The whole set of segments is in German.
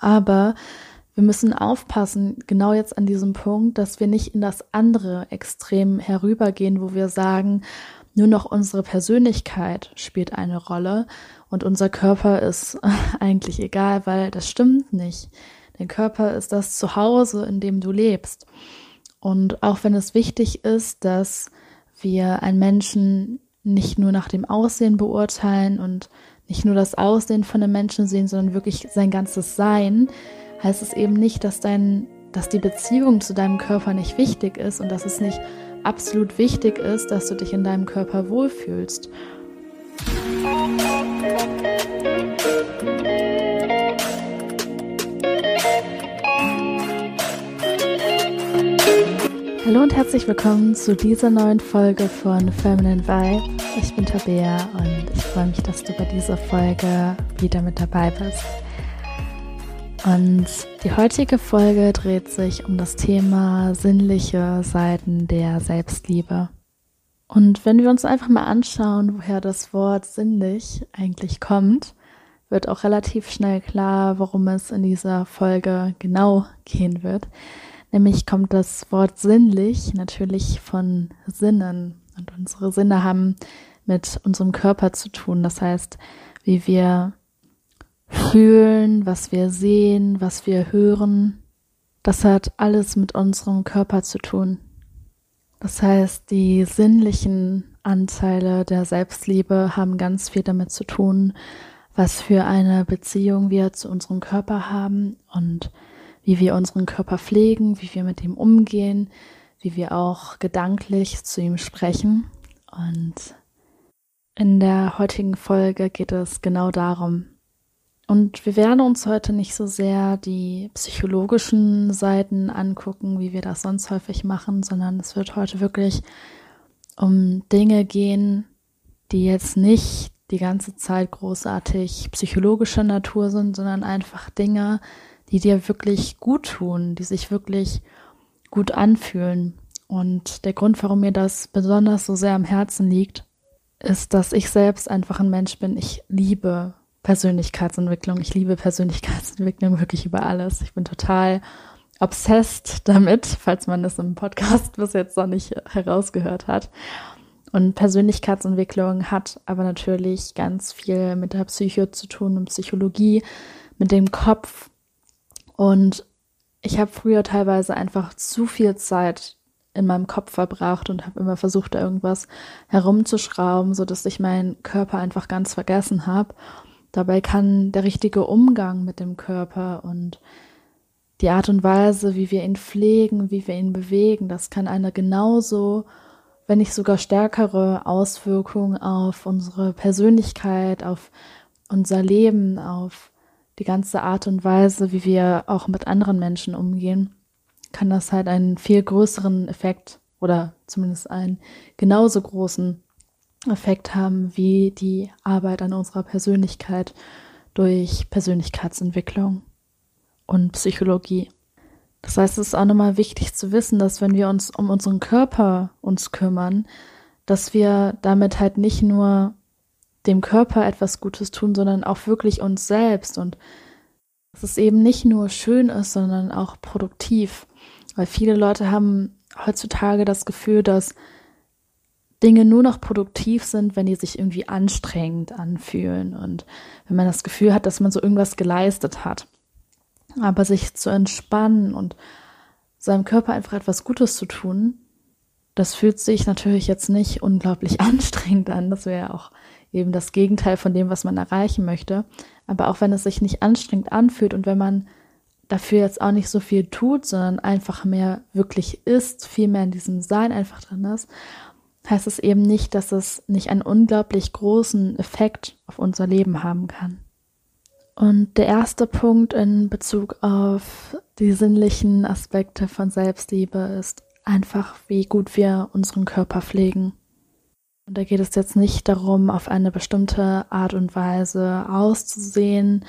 Aber wir müssen aufpassen, genau jetzt an diesem Punkt, dass wir nicht in das andere Extrem herübergehen, wo wir sagen, nur noch unsere Persönlichkeit spielt eine Rolle und unser Körper ist eigentlich egal, weil das stimmt nicht. Dein Körper ist das Zuhause, in dem du lebst. Und auch wenn es wichtig ist, dass wir einen Menschen nicht nur nach dem Aussehen beurteilen und nicht nur das Aussehen von einem Menschen sehen, sondern wirklich sein ganzes Sein, heißt es eben nicht, dass dein, dass die Beziehung zu deinem Körper nicht wichtig ist und dass es nicht absolut wichtig ist, dass du dich in deinem Körper wohlfühlst. Hallo und herzlich willkommen zu dieser neuen Folge von Feminine Vibe. Ich bin Tabea und ich freue mich, dass du bei dieser Folge wieder mit dabei bist. Und die heutige Folge dreht sich um das Thema sinnliche Seiten der Selbstliebe. Und wenn wir uns einfach mal anschauen, woher das Wort sinnlich eigentlich kommt, wird auch relativ schnell klar, worum es in dieser Folge genau gehen wird. Nämlich kommt das Wort sinnlich natürlich von Sinnen. Und unsere Sinne haben mit unserem Körper zu tun. Das heißt, wie wir fühlen, was wir sehen, was wir hören. Das hat alles mit unserem Körper zu tun. Das heißt, die sinnlichen Anteile der Selbstliebe haben ganz viel damit zu tun, was für eine Beziehung wir zu unserem Körper haben und wie wir unseren Körper pflegen, wie wir mit ihm umgehen, wie wir auch gedanklich zu ihm sprechen. Und in der heutigen Folge geht es genau darum. Und wir werden uns heute nicht so sehr die psychologischen Seiten angucken, wie wir das sonst häufig machen, sondern es wird heute wirklich um Dinge gehen, die jetzt nicht die ganze Zeit großartig psychologischer Natur sind, sondern einfach Dinge, die dir wirklich gut tun, die sich wirklich gut anfühlen. Und der Grund, warum mir das besonders so sehr am Herzen liegt, ist, dass ich selbst einfach ein Mensch bin. Ich liebe Persönlichkeitsentwicklung. Ich liebe Persönlichkeitsentwicklung wirklich über alles. Ich bin total obsessed damit, falls man das im Podcast bis jetzt noch nicht herausgehört hat. Und Persönlichkeitsentwicklung hat aber natürlich ganz viel mit der Psyche zu tun und Psychologie, mit dem Kopf, und ich habe früher teilweise einfach zu viel Zeit in meinem Kopf verbracht und habe immer versucht, da irgendwas herumzuschrauben, so dass ich meinen Körper einfach ganz vergessen habe. Dabei kann der richtige Umgang mit dem Körper und die Art und Weise, wie wir ihn pflegen, wie wir ihn bewegen, das kann eine genauso, wenn nicht sogar stärkere Auswirkung auf unsere Persönlichkeit, auf unser Leben, auf die ganze Art und Weise, wie wir auch mit anderen Menschen umgehen, kann das halt einen viel größeren Effekt oder zumindest einen genauso großen Effekt haben wie die Arbeit an unserer Persönlichkeit durch Persönlichkeitsentwicklung und Psychologie. Das heißt, es ist auch nochmal wichtig zu wissen, dass wenn wir uns um unseren Körper uns kümmern, dass wir damit halt nicht nur dem Körper etwas Gutes tun, sondern auch wirklich uns selbst und dass es eben nicht nur schön ist, sondern auch produktiv. Weil viele Leute haben heutzutage das Gefühl, dass Dinge nur noch produktiv sind, wenn die sich irgendwie anstrengend anfühlen und wenn man das Gefühl hat, dass man so irgendwas geleistet hat. Aber sich zu entspannen und seinem Körper einfach etwas Gutes zu tun, das fühlt sich natürlich jetzt nicht unglaublich anstrengend an. Das wäre ja auch eben das Gegenteil von dem, was man erreichen möchte. Aber auch wenn es sich nicht anstrengend anfühlt und wenn man dafür jetzt auch nicht so viel tut, sondern einfach mehr wirklich ist, viel mehr in diesem Sein einfach drin ist, heißt es eben nicht, dass es nicht einen unglaublich großen Effekt auf unser Leben haben kann. Und der erste Punkt in Bezug auf die sinnlichen Aspekte von Selbstliebe ist einfach, wie gut wir unseren Körper pflegen. Und da geht es jetzt nicht darum, auf eine bestimmte Art und Weise auszusehen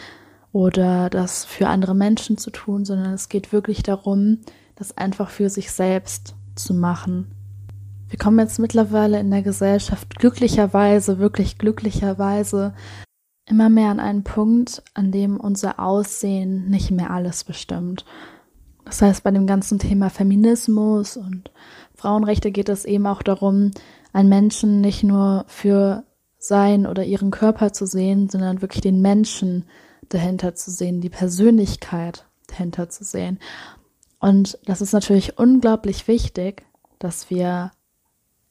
oder das für andere Menschen zu tun, sondern es geht wirklich darum, das einfach für sich selbst zu machen. Wir kommen jetzt mittlerweile in der Gesellschaft glücklicherweise, wirklich glücklicherweise immer mehr an einen Punkt, an dem unser Aussehen nicht mehr alles bestimmt. Das heißt, bei dem ganzen Thema Feminismus und Frauenrechte geht es eben auch darum, einen Menschen nicht nur für sein oder ihren Körper zu sehen, sondern wirklich den Menschen dahinter zu sehen, die Persönlichkeit dahinter zu sehen. Und das ist natürlich unglaublich wichtig, dass wir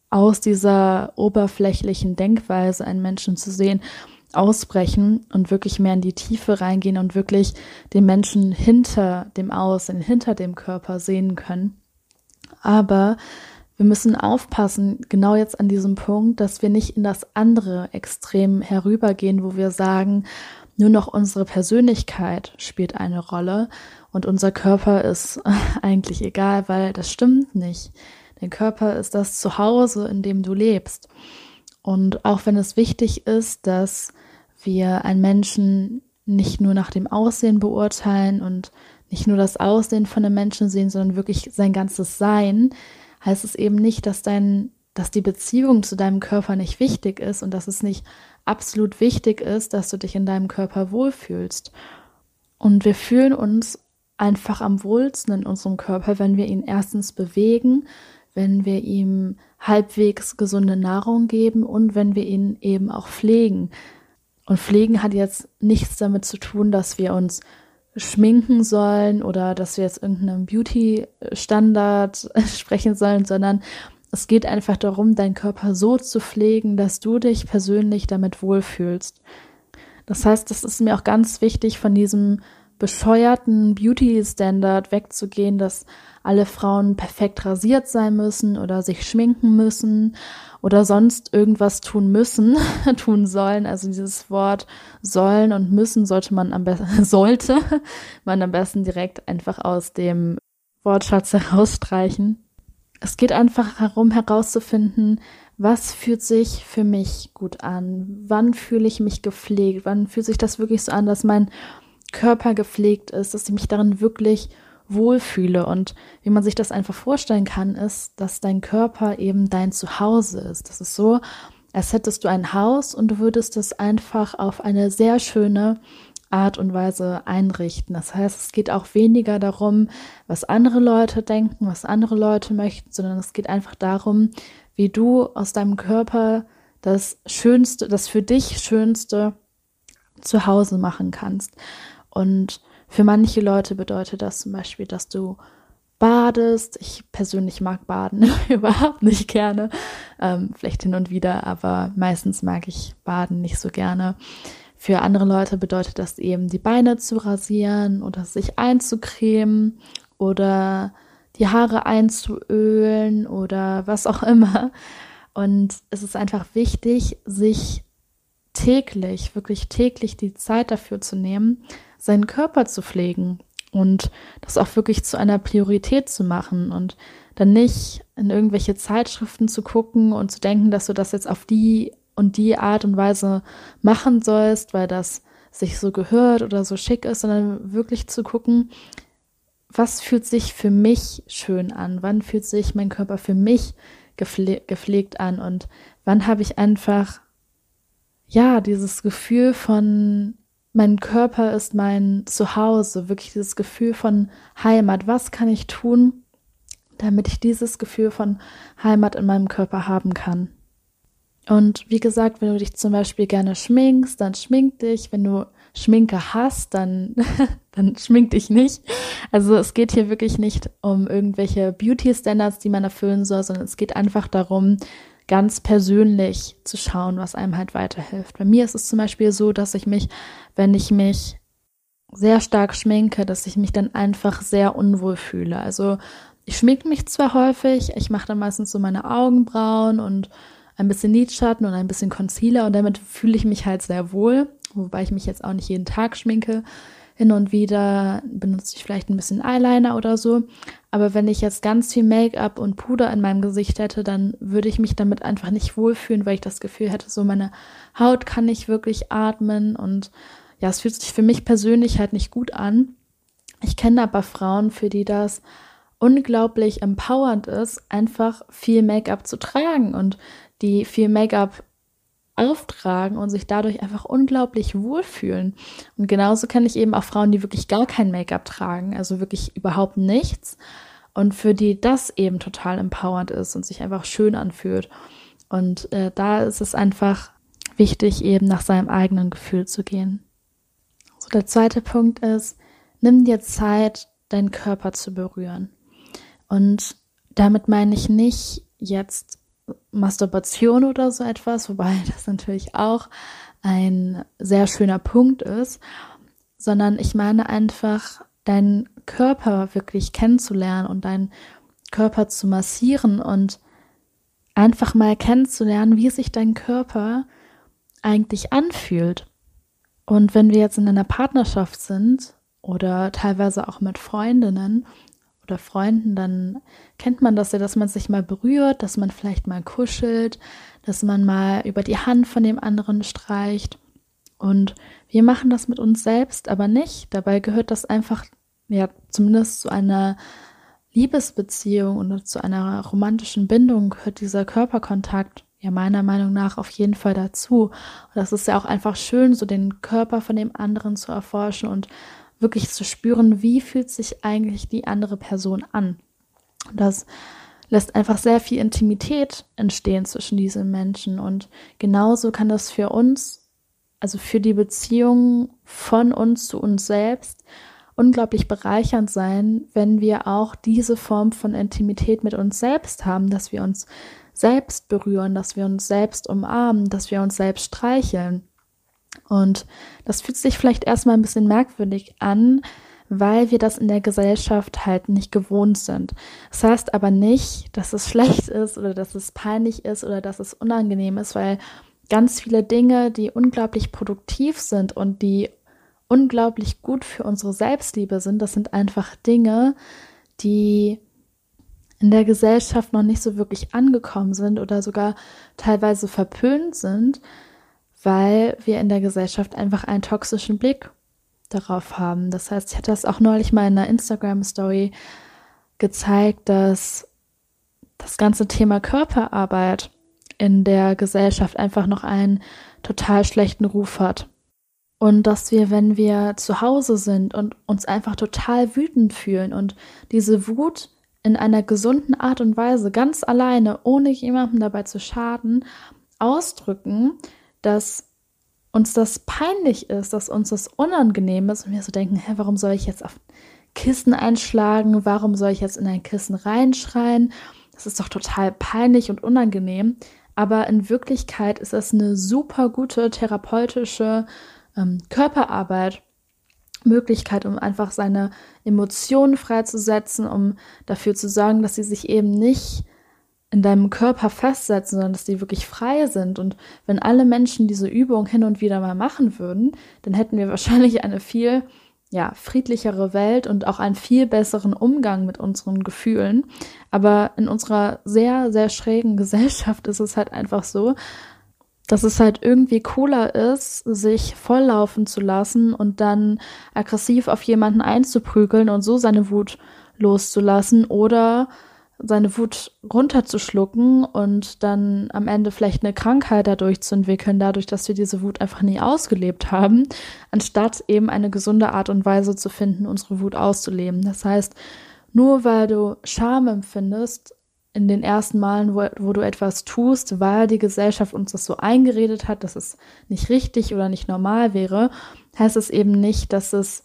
aus dieser oberflächlichen Denkweise einen Menschen zu sehen ausbrechen und wirklich mehr in die Tiefe reingehen und wirklich den Menschen hinter dem Aussehen, hinter dem Körper sehen können. Aber wir müssen aufpassen, genau jetzt an diesem Punkt, dass wir nicht in das andere Extrem herübergehen, wo wir sagen, nur noch unsere Persönlichkeit spielt eine Rolle und unser Körper ist eigentlich egal, weil das stimmt nicht. Dein Körper ist das Zuhause, in dem du lebst. Und auch wenn es wichtig ist, dass wir einen Menschen nicht nur nach dem Aussehen beurteilen und nicht nur das Aussehen von einem Menschen sehen, sondern wirklich sein ganzes Sein, heißt es eben nicht, dass dein, dass die Beziehung zu deinem Körper nicht wichtig ist und dass es nicht absolut wichtig ist, dass du dich in deinem Körper wohlfühlst. Und wir fühlen uns einfach am wohlsten in unserem Körper, wenn wir ihn erstens bewegen, wenn wir ihm halbwegs gesunde Nahrung geben und wenn wir ihn eben auch pflegen. Und pflegen hat jetzt nichts damit zu tun, dass wir uns schminken sollen oder dass wir jetzt irgendeinem Beauty-Standard sprechen sollen, sondern es geht einfach darum, deinen Körper so zu pflegen, dass du dich persönlich damit wohlfühlst. Das heißt, das ist mir auch ganz wichtig, von diesem bescheuerten Beauty-Standard wegzugehen, dass alle Frauen perfekt rasiert sein müssen oder sich schminken müssen oder sonst irgendwas tun müssen, tun sollen. Also dieses Wort sollen und müssen sollte man am besten, sollte man am besten direkt einfach aus dem Wortschatz herausstreichen. Es geht einfach darum herauszufinden, was fühlt sich für mich gut an? Wann fühle ich mich gepflegt? Wann fühlt sich das wirklich so an, dass mein Körper gepflegt ist, dass ich mich darin wirklich wohlfühle. Und wie man sich das einfach vorstellen kann, ist, dass dein Körper eben dein Zuhause ist. Das ist so, als hättest du ein Haus und du würdest es einfach auf eine sehr schöne Art und Weise einrichten. Das heißt, es geht auch weniger darum, was andere Leute denken, was andere Leute möchten, sondern es geht einfach darum, wie du aus deinem Körper das Schönste, das für dich Schönste zu Hause machen kannst. Und für manche Leute bedeutet das zum Beispiel, dass du badest. Ich persönlich mag Baden überhaupt nicht gerne. Ähm, vielleicht hin und wieder, aber meistens mag ich Baden nicht so gerne. Für andere Leute bedeutet das eben, die Beine zu rasieren oder sich einzucremen oder die Haare einzuölen oder was auch immer. Und es ist einfach wichtig, sich täglich, wirklich täglich die Zeit dafür zu nehmen, seinen Körper zu pflegen und das auch wirklich zu einer Priorität zu machen und dann nicht in irgendwelche Zeitschriften zu gucken und zu denken, dass du das jetzt auf die und die Art und Weise machen sollst, weil das sich so gehört oder so schick ist, sondern wirklich zu gucken, was fühlt sich für mich schön an? Wann fühlt sich mein Körper für mich gepfle gepflegt an? Und wann habe ich einfach, ja, dieses Gefühl von mein Körper ist mein Zuhause, wirklich dieses Gefühl von Heimat. Was kann ich tun, damit ich dieses Gefühl von Heimat in meinem Körper haben kann? Und wie gesagt, wenn du dich zum Beispiel gerne schminkst, dann schmink dich. Wenn du Schminke hast, dann, dann schmink dich nicht. Also es geht hier wirklich nicht um irgendwelche Beauty-Standards, die man erfüllen soll, sondern es geht einfach darum, ganz persönlich zu schauen, was einem halt weiterhilft. Bei mir ist es zum Beispiel so, dass ich mich, wenn ich mich sehr stark schminke, dass ich mich dann einfach sehr unwohl fühle. Also ich schminke mich zwar häufig, ich mache dann meistens so meine Augenbrauen und ein bisschen Lidschatten und ein bisschen Concealer und damit fühle ich mich halt sehr wohl, wobei ich mich jetzt auch nicht jeden Tag schminke. Hin und wieder benutze ich vielleicht ein bisschen Eyeliner oder so. Aber wenn ich jetzt ganz viel Make-up und Puder in meinem Gesicht hätte, dann würde ich mich damit einfach nicht wohlfühlen, weil ich das Gefühl hätte, so meine Haut kann nicht wirklich atmen und ja, es fühlt sich für mich persönlich halt nicht gut an. Ich kenne aber Frauen, für die das unglaublich empowernd ist, einfach viel Make-up zu tragen und die viel Make-up auftragen und sich dadurch einfach unglaublich wohlfühlen. Und genauso kenne ich eben auch Frauen, die wirklich gar kein Make-up tragen, also wirklich überhaupt nichts. Und für die das eben total empowernd ist und sich einfach schön anfühlt. Und äh, da ist es einfach wichtig, eben nach seinem eigenen Gefühl zu gehen. So, der zweite Punkt ist, nimm dir Zeit, deinen Körper zu berühren. Und damit meine ich nicht jetzt Masturbation oder so etwas, wobei das natürlich auch ein sehr schöner Punkt ist, sondern ich meine einfach deinen Körper wirklich kennenzulernen und deinen Körper zu massieren und einfach mal kennenzulernen, wie sich dein Körper eigentlich anfühlt. Und wenn wir jetzt in einer Partnerschaft sind oder teilweise auch mit Freundinnen oder Freunden, dann kennt man das ja, dass man sich mal berührt, dass man vielleicht mal kuschelt, dass man mal über die Hand von dem anderen streicht. Und wir machen das mit uns selbst aber nicht. Dabei gehört das einfach, ja, zumindest zu einer Liebesbeziehung oder zu einer romantischen Bindung gehört dieser Körperkontakt ja meiner Meinung nach auf jeden Fall dazu. Und das ist ja auch einfach schön, so den Körper von dem anderen zu erforschen und wirklich zu spüren, wie fühlt sich eigentlich die andere Person an. Das lässt einfach sehr viel Intimität entstehen zwischen diesen Menschen. Und genauso kann das für uns, also für die Beziehung von uns zu uns selbst, unglaublich bereichernd sein, wenn wir auch diese Form von Intimität mit uns selbst haben, dass wir uns selbst berühren, dass wir uns selbst umarmen, dass wir uns selbst streicheln. Und das fühlt sich vielleicht erstmal ein bisschen merkwürdig an, weil wir das in der Gesellschaft halt nicht gewohnt sind. Das heißt aber nicht, dass es schlecht ist oder dass es peinlich ist oder dass es unangenehm ist, weil ganz viele Dinge, die unglaublich produktiv sind und die unglaublich gut für unsere Selbstliebe sind, das sind einfach Dinge, die in der Gesellschaft noch nicht so wirklich angekommen sind oder sogar teilweise verpönt sind, weil wir in der Gesellschaft einfach einen toxischen Blick darauf haben. Das heißt, ich hatte das auch neulich mal in einer Instagram-Story gezeigt, dass das ganze Thema Körperarbeit in der Gesellschaft einfach noch einen total schlechten Ruf hat. Und dass wir, wenn wir zu Hause sind und uns einfach total wütend fühlen und diese Wut in einer gesunden Art und Weise ganz alleine, ohne jemandem dabei zu schaden, ausdrücken, dass uns das peinlich ist, dass uns das unangenehm ist und wir so denken, hä, warum soll ich jetzt auf Kissen einschlagen? Warum soll ich jetzt in ein Kissen reinschreien? Das ist doch total peinlich und unangenehm. Aber in Wirklichkeit ist das eine super gute therapeutische ähm, Körperarbeit, Möglichkeit, um einfach seine Emotionen freizusetzen, um dafür zu sorgen, dass sie sich eben nicht in deinem Körper festsetzen, sondern dass die wirklich frei sind. Und wenn alle Menschen diese Übung hin und wieder mal machen würden, dann hätten wir wahrscheinlich eine viel ja, friedlichere Welt und auch einen viel besseren Umgang mit unseren Gefühlen. Aber in unserer sehr, sehr schrägen Gesellschaft ist es halt einfach so, dass es halt irgendwie cooler ist, sich volllaufen zu lassen und dann aggressiv auf jemanden einzuprügeln und so seine Wut loszulassen oder seine Wut runterzuschlucken und dann am Ende vielleicht eine Krankheit dadurch zu entwickeln, dadurch, dass wir diese Wut einfach nie ausgelebt haben, anstatt eben eine gesunde Art und Weise zu finden, unsere Wut auszuleben. Das heißt, nur weil du Scham empfindest in den ersten Malen, wo, wo du etwas tust, weil die Gesellschaft uns das so eingeredet hat, dass es nicht richtig oder nicht normal wäre, heißt es eben nicht, dass es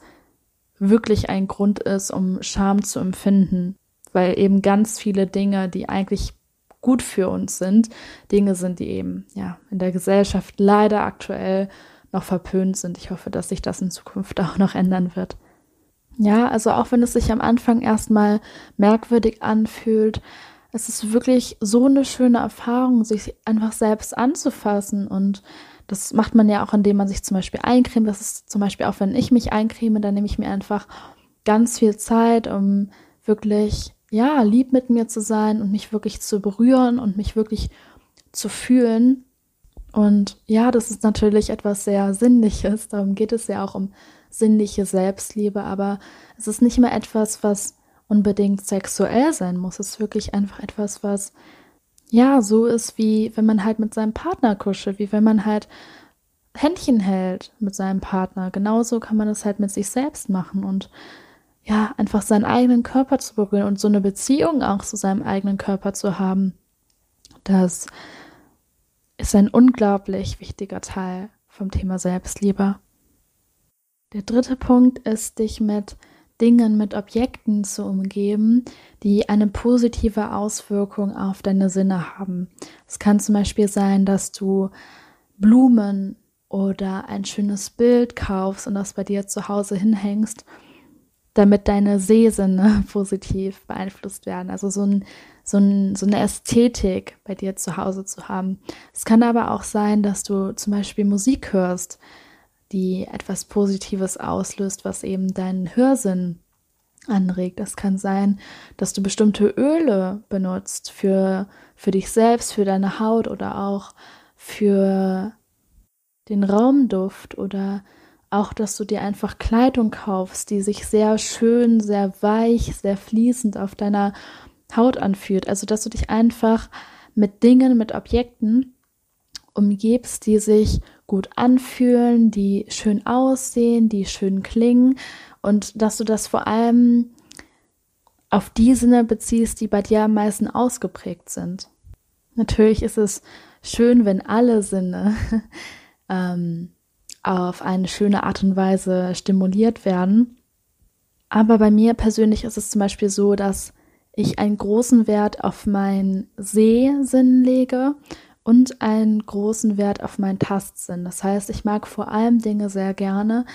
wirklich ein Grund ist, um Scham zu empfinden weil eben ganz viele Dinge, die eigentlich gut für uns sind, Dinge sind, die eben ja in der Gesellschaft leider aktuell noch verpönt sind. Ich hoffe, dass sich das in Zukunft auch noch ändern wird. Ja, also auch wenn es sich am Anfang erstmal merkwürdig anfühlt, es ist wirklich so eine schöne Erfahrung, sich einfach selbst anzufassen und das macht man ja auch, indem man sich zum Beispiel eincremt. Das ist zum Beispiel auch, wenn ich mich eincreme, dann nehme ich mir einfach ganz viel Zeit, um wirklich ja, lieb mit mir zu sein und mich wirklich zu berühren und mich wirklich zu fühlen. Und ja, das ist natürlich etwas sehr Sinnliches. Darum geht es ja auch um sinnliche Selbstliebe. Aber es ist nicht mehr etwas, was unbedingt sexuell sein muss. Es ist wirklich einfach etwas, was ja so ist, wie wenn man halt mit seinem Partner kuschelt, wie wenn man halt Händchen hält mit seinem Partner. Genauso kann man das halt mit sich selbst machen und ja, einfach seinen eigenen Körper zu berühren und so eine Beziehung auch zu seinem eigenen Körper zu haben. Das ist ein unglaublich wichtiger Teil vom Thema Selbstliebe. Der dritte Punkt ist, dich mit Dingen, mit Objekten zu umgeben, die eine positive Auswirkung auf deine Sinne haben. Es kann zum Beispiel sein, dass du Blumen oder ein schönes Bild kaufst und das bei dir zu Hause hinhängst, damit deine Sehsinne positiv beeinflusst werden. Also so, ein, so, ein, so eine Ästhetik bei dir zu Hause zu haben. Es kann aber auch sein, dass du zum Beispiel Musik hörst, die etwas Positives auslöst, was eben deinen Hörsinn anregt. Das kann sein, dass du bestimmte Öle benutzt für, für dich selbst, für deine Haut oder auch für den Raumduft oder auch, dass du dir einfach Kleidung kaufst, die sich sehr schön, sehr weich, sehr fließend auf deiner Haut anfühlt. Also, dass du dich einfach mit Dingen, mit Objekten umgibst, die sich gut anfühlen, die schön aussehen, die schön klingen und dass du das vor allem auf die Sinne beziehst, die bei dir am meisten ausgeprägt sind. Natürlich ist es schön, wenn alle Sinne ähm, auf eine schöne Art und Weise stimuliert werden. Aber bei mir persönlich ist es zum Beispiel so, dass ich einen großen Wert auf meinen Sehsinn lege und einen großen Wert auf meinen Tastsinn. Das heißt, ich mag vor allem Dinge sehr gerne,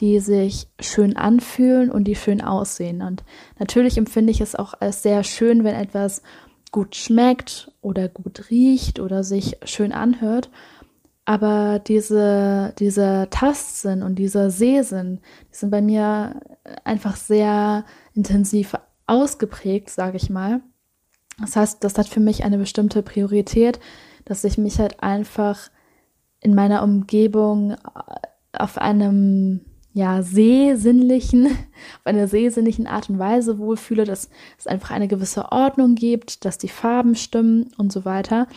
die sich schön anfühlen und die schön aussehen. Und natürlich empfinde ich es auch als sehr schön, wenn etwas gut schmeckt oder gut riecht oder sich schön anhört. Aber diese, dieser Tastsinn und dieser Sehsinn, die sind bei mir einfach sehr intensiv ausgeprägt, sage ich mal. Das heißt, das hat für mich eine bestimmte Priorität, dass ich mich halt einfach in meiner Umgebung auf einem ja sehsinnlichen, auf einer sehsinnlichen Art und Weise wohlfühle, dass es einfach eine gewisse Ordnung gibt, dass die Farben stimmen und so weiter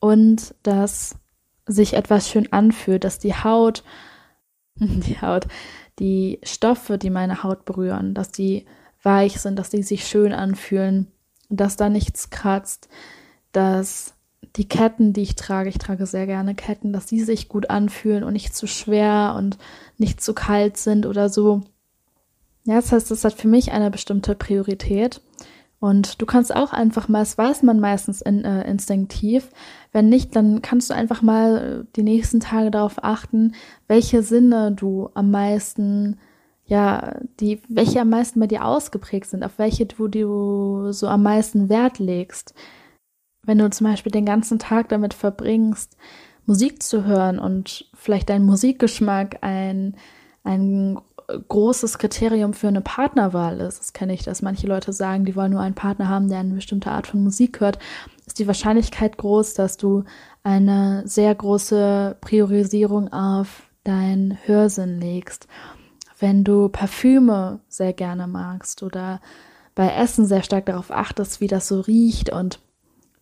und dass sich etwas schön anfühlt, dass die Haut, die Haut, die Stoffe, die meine Haut berühren, dass die weich sind, dass die sich schön anfühlen, dass da nichts kratzt, dass die Ketten, die ich trage, ich trage sehr gerne Ketten, dass die sich gut anfühlen und nicht zu schwer und nicht zu kalt sind oder so. Ja, das heißt, das hat für mich eine bestimmte Priorität. Und du kannst auch einfach mal, das weiß man meistens in, äh, instinktiv, wenn nicht, dann kannst du einfach mal die nächsten Tage darauf achten, welche Sinne du am meisten, ja, die, welche am meisten bei dir ausgeprägt sind, auf welche du, du so am meisten Wert legst. Wenn du zum Beispiel den ganzen Tag damit verbringst, Musik zu hören und vielleicht dein Musikgeschmack ein, ein großes Kriterium für eine Partnerwahl ist. Das kenne ich, dass manche Leute sagen, die wollen nur einen Partner haben, der eine bestimmte Art von Musik hört. Ist die Wahrscheinlichkeit groß, dass du eine sehr große Priorisierung auf deinen Hörsinn legst. Wenn du Parfüme sehr gerne magst oder bei Essen sehr stark darauf achtest, wie das so riecht und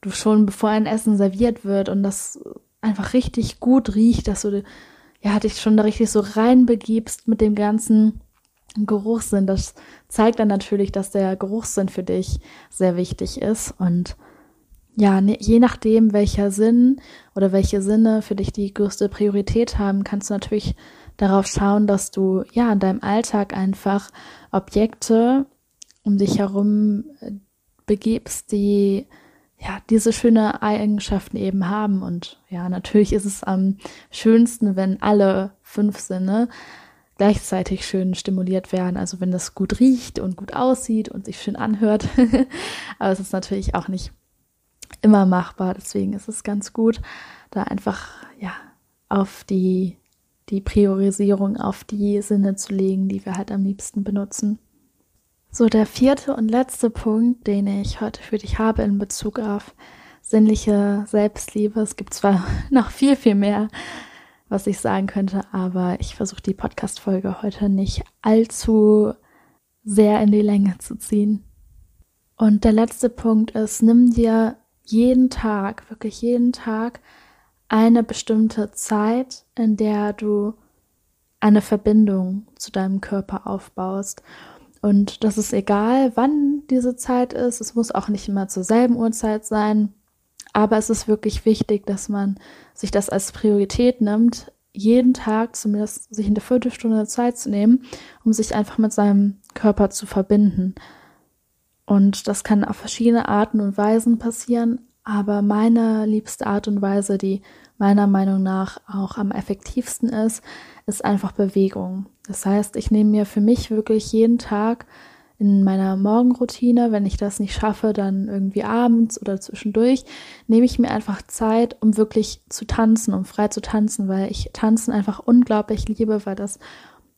du schon bevor ein Essen serviert wird und das einfach richtig gut riecht, dass du ja, dich schon da richtig so reinbegibst mit dem ganzen Geruchssinn. Das zeigt dann natürlich, dass der Geruchssinn für dich sehr wichtig ist. Und ja, ne, je nachdem, welcher Sinn oder welche Sinne für dich die größte Priorität haben, kannst du natürlich darauf schauen, dass du ja in deinem Alltag einfach Objekte um dich herum äh, begibst, die ja, diese schöne Eigenschaften eben haben. Und ja, natürlich ist es am schönsten, wenn alle fünf Sinne gleichzeitig schön stimuliert werden. Also wenn das gut riecht und gut aussieht und sich schön anhört. Aber es ist natürlich auch nicht immer machbar. Deswegen ist es ganz gut, da einfach, ja, auf die, die Priorisierung auf die Sinne zu legen, die wir halt am liebsten benutzen. So, der vierte und letzte Punkt, den ich heute für dich habe in Bezug auf sinnliche Selbstliebe. Es gibt zwar noch viel, viel mehr, was ich sagen könnte, aber ich versuche die Podcast-Folge heute nicht allzu sehr in die Länge zu ziehen. Und der letzte Punkt ist, nimm dir jeden Tag, wirklich jeden Tag eine bestimmte Zeit, in der du eine Verbindung zu deinem Körper aufbaust. Und das ist egal, wann diese Zeit ist. Es muss auch nicht immer zur selben Uhrzeit sein. Aber es ist wirklich wichtig, dass man sich das als Priorität nimmt, jeden Tag zumindest sich eine Viertelstunde Zeit zu nehmen, um sich einfach mit seinem Körper zu verbinden. Und das kann auf verschiedene Arten und Weisen passieren, aber meine liebste Art und Weise, die meiner Meinung nach auch am effektivsten ist, ist einfach Bewegung. Das heißt, ich nehme mir für mich wirklich jeden Tag in meiner Morgenroutine, wenn ich das nicht schaffe, dann irgendwie abends oder zwischendurch, nehme ich mir einfach Zeit, um wirklich zu tanzen, um frei zu tanzen, weil ich Tanzen einfach unglaublich liebe, weil das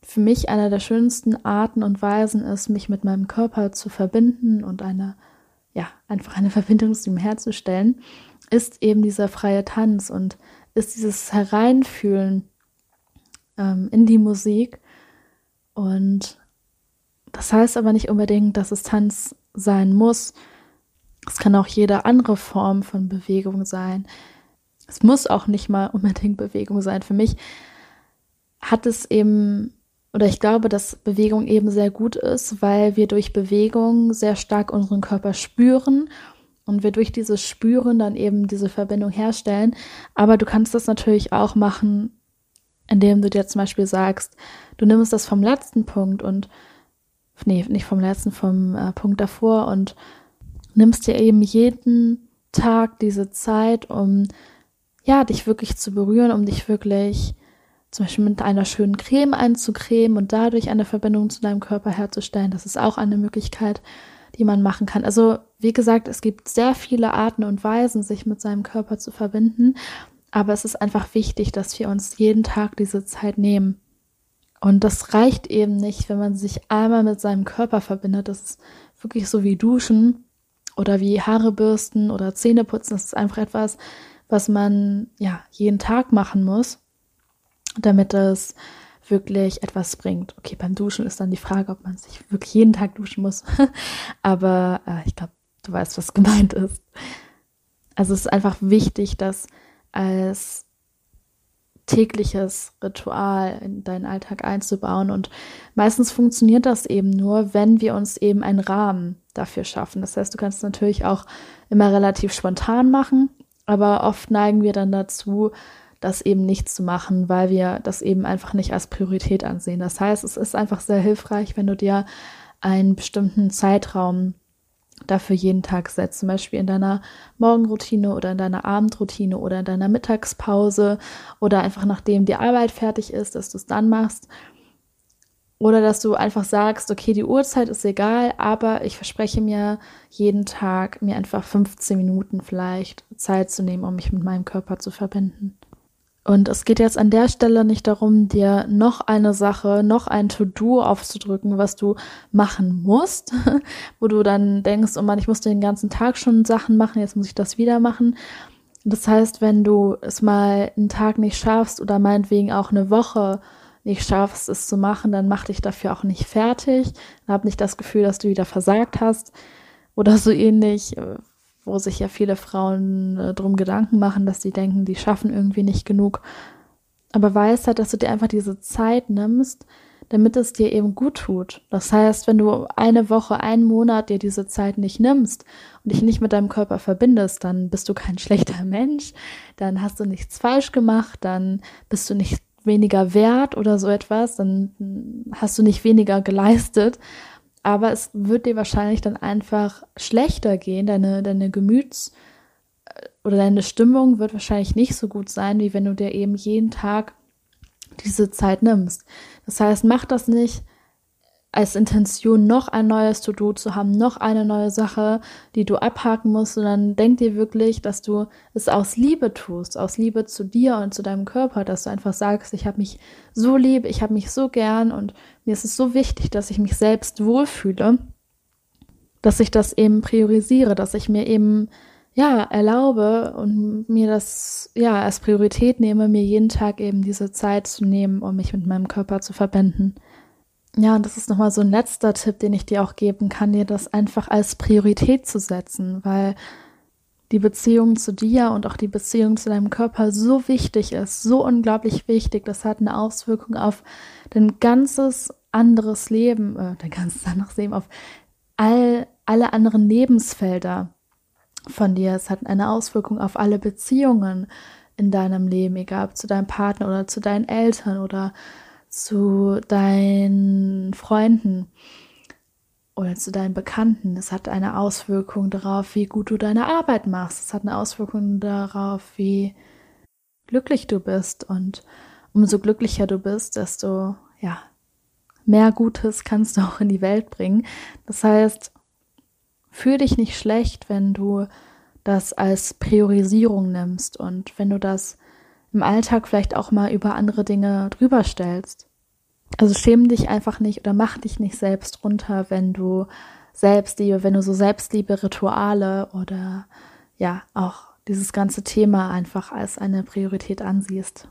für mich eine der schönsten Arten und Weisen ist, mich mit meinem Körper zu verbinden und eine, ja, einfach eine Verbindung zu ihm herzustellen, ist eben dieser freie Tanz und ist dieses Hereinfühlen ähm, in die Musik und das heißt aber nicht unbedingt, dass es Tanz sein muss. Es kann auch jede andere Form von Bewegung sein. Es muss auch nicht mal unbedingt Bewegung sein. Für mich hat es eben, oder ich glaube, dass Bewegung eben sehr gut ist, weil wir durch Bewegung sehr stark unseren Körper spüren und wir durch dieses Spüren dann eben diese Verbindung herstellen. Aber du kannst das natürlich auch machen, indem du dir zum Beispiel sagst, du nimmst das vom letzten Punkt und nee, nicht vom letzten, vom äh, Punkt davor und nimmst dir eben jeden Tag diese Zeit, um ja, dich wirklich zu berühren, um dich wirklich zum Beispiel mit einer schönen Creme einzucremen und dadurch eine Verbindung zu deinem Körper herzustellen. Das ist auch eine Möglichkeit, die man machen kann. Also, wie gesagt, es gibt sehr viele Arten und Weisen, sich mit seinem Körper zu verbinden. Aber es ist einfach wichtig, dass wir uns jeden Tag diese Zeit nehmen. Und das reicht eben nicht, wenn man sich einmal mit seinem Körper verbindet. Das ist wirklich so wie Duschen oder wie Haare bürsten oder Zähne putzen. Das ist einfach etwas, was man ja jeden Tag machen muss, damit es wirklich etwas bringt. Okay, beim Duschen ist dann die Frage, ob man sich wirklich jeden Tag duschen muss. Aber äh, ich glaube, du weißt, was gemeint ist. Also es ist einfach wichtig, dass als tägliches Ritual in deinen Alltag einzubauen. Und meistens funktioniert das eben nur, wenn wir uns eben einen Rahmen dafür schaffen. Das heißt, du kannst es natürlich auch immer relativ spontan machen, aber oft neigen wir dann dazu, das eben nicht zu machen, weil wir das eben einfach nicht als Priorität ansehen. Das heißt, es ist einfach sehr hilfreich, wenn du dir einen bestimmten Zeitraum dafür jeden Tag setzt, zum Beispiel in deiner Morgenroutine oder in deiner Abendroutine oder in deiner Mittagspause oder einfach nachdem die Arbeit fertig ist, dass du es dann machst. Oder dass du einfach sagst, okay, die Uhrzeit ist egal, aber ich verspreche mir jeden Tag, mir einfach 15 Minuten vielleicht Zeit zu nehmen, um mich mit meinem Körper zu verbinden. Und es geht jetzt an der Stelle nicht darum, dir noch eine Sache, noch ein To-Do aufzudrücken, was du machen musst, wo du dann denkst, oh Mann, ich muss den ganzen Tag schon Sachen machen, jetzt muss ich das wieder machen. Das heißt, wenn du es mal einen Tag nicht schaffst oder meinetwegen auch eine Woche nicht schaffst, es zu machen, dann mach dich dafür auch nicht fertig. Hab nicht das Gefühl, dass du wieder versagt hast oder so ähnlich wo sich ja viele Frauen äh, drum Gedanken machen, dass sie denken, die schaffen irgendwie nicht genug. Aber weiß halt, dass du dir einfach diese Zeit nimmst, damit es dir eben gut tut. Das heißt, wenn du eine Woche, einen Monat dir diese Zeit nicht nimmst und dich nicht mit deinem Körper verbindest, dann bist du kein schlechter Mensch, dann hast du nichts falsch gemacht, dann bist du nicht weniger wert oder so etwas, dann hast du nicht weniger geleistet, aber es wird dir wahrscheinlich dann einfach schlechter gehen. Deine, deine Gemüts- äh, oder deine Stimmung wird wahrscheinlich nicht so gut sein, wie wenn du dir eben jeden Tag diese Zeit nimmst. Das heißt, mach das nicht als Intention, noch ein neues To-Do zu haben, noch eine neue Sache, die du abhaken musst, sondern denk dir wirklich, dass du es aus Liebe tust, aus Liebe zu dir und zu deinem Körper, dass du einfach sagst, ich habe mich so lieb, ich habe mich so gern und mir ist es so wichtig, dass ich mich selbst wohlfühle, dass ich das eben priorisiere, dass ich mir eben ja erlaube und mir das ja als Priorität nehme, mir jeden Tag eben diese Zeit zu nehmen, um mich mit meinem Körper zu verbinden. Ja, und das ist nochmal so ein letzter Tipp, den ich dir auch geben kann, dir das einfach als Priorität zu setzen, weil die Beziehung zu dir und auch die Beziehung zu deinem Körper so wichtig ist, so unglaublich wichtig. Das hat eine Auswirkung auf dein ganzes anderes Leben, äh, dein ganzes anderes Leben, auf all, alle anderen Lebensfelder von dir. Es hat eine Auswirkung auf alle Beziehungen in deinem Leben, egal ob zu deinem Partner oder zu deinen Eltern oder zu deinen Freunden oder zu deinen Bekannten. Es hat eine Auswirkung darauf, wie gut du deine Arbeit machst. Es hat eine Auswirkung darauf, wie glücklich du bist. Und umso glücklicher du bist, desto, ja, mehr Gutes kannst du auch in die Welt bringen. Das heißt, fühl dich nicht schlecht, wenn du das als Priorisierung nimmst und wenn du das im Alltag vielleicht auch mal über andere Dinge drüber stellst. Also schäm dich einfach nicht oder mach dich nicht selbst runter, wenn du Selbstliebe, wenn du so Selbstliebe-Rituale oder ja, auch dieses ganze Thema einfach als eine Priorität ansiehst.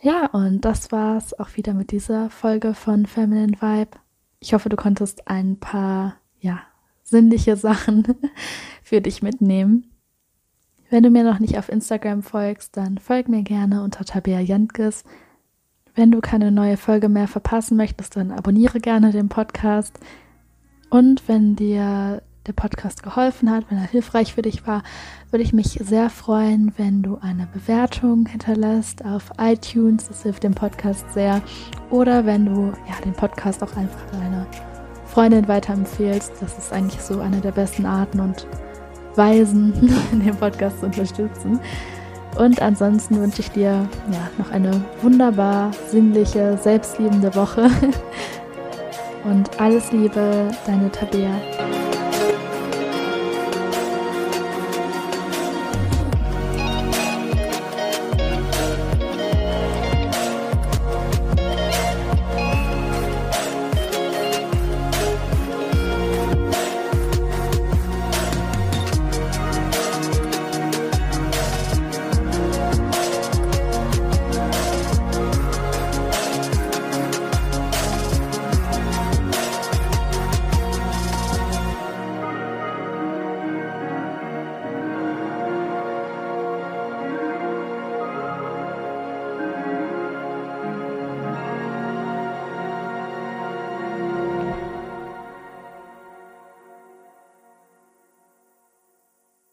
Ja, und das war's auch wieder mit dieser Folge von Feminine Vibe. Ich hoffe, du konntest ein paar, ja, sinnliche Sachen für dich mitnehmen. Wenn du mir noch nicht auf Instagram folgst, dann folg mir gerne unter Tabea Jantges. Wenn du keine neue Folge mehr verpassen möchtest, dann abonniere gerne den Podcast. Und wenn dir der Podcast geholfen hat, wenn er hilfreich für dich war, würde ich mich sehr freuen, wenn du eine Bewertung hinterlässt auf iTunes. Das hilft dem Podcast sehr. Oder wenn du ja, den Podcast auch einfach deiner Freundin weiterempfehlst. Das ist eigentlich so eine der besten Arten und Weisen, den Podcast zu unterstützen. Und ansonsten wünsche ich dir ja, noch eine wunderbar sinnliche, selbstliebende Woche. Und alles Liebe, deine Tabea.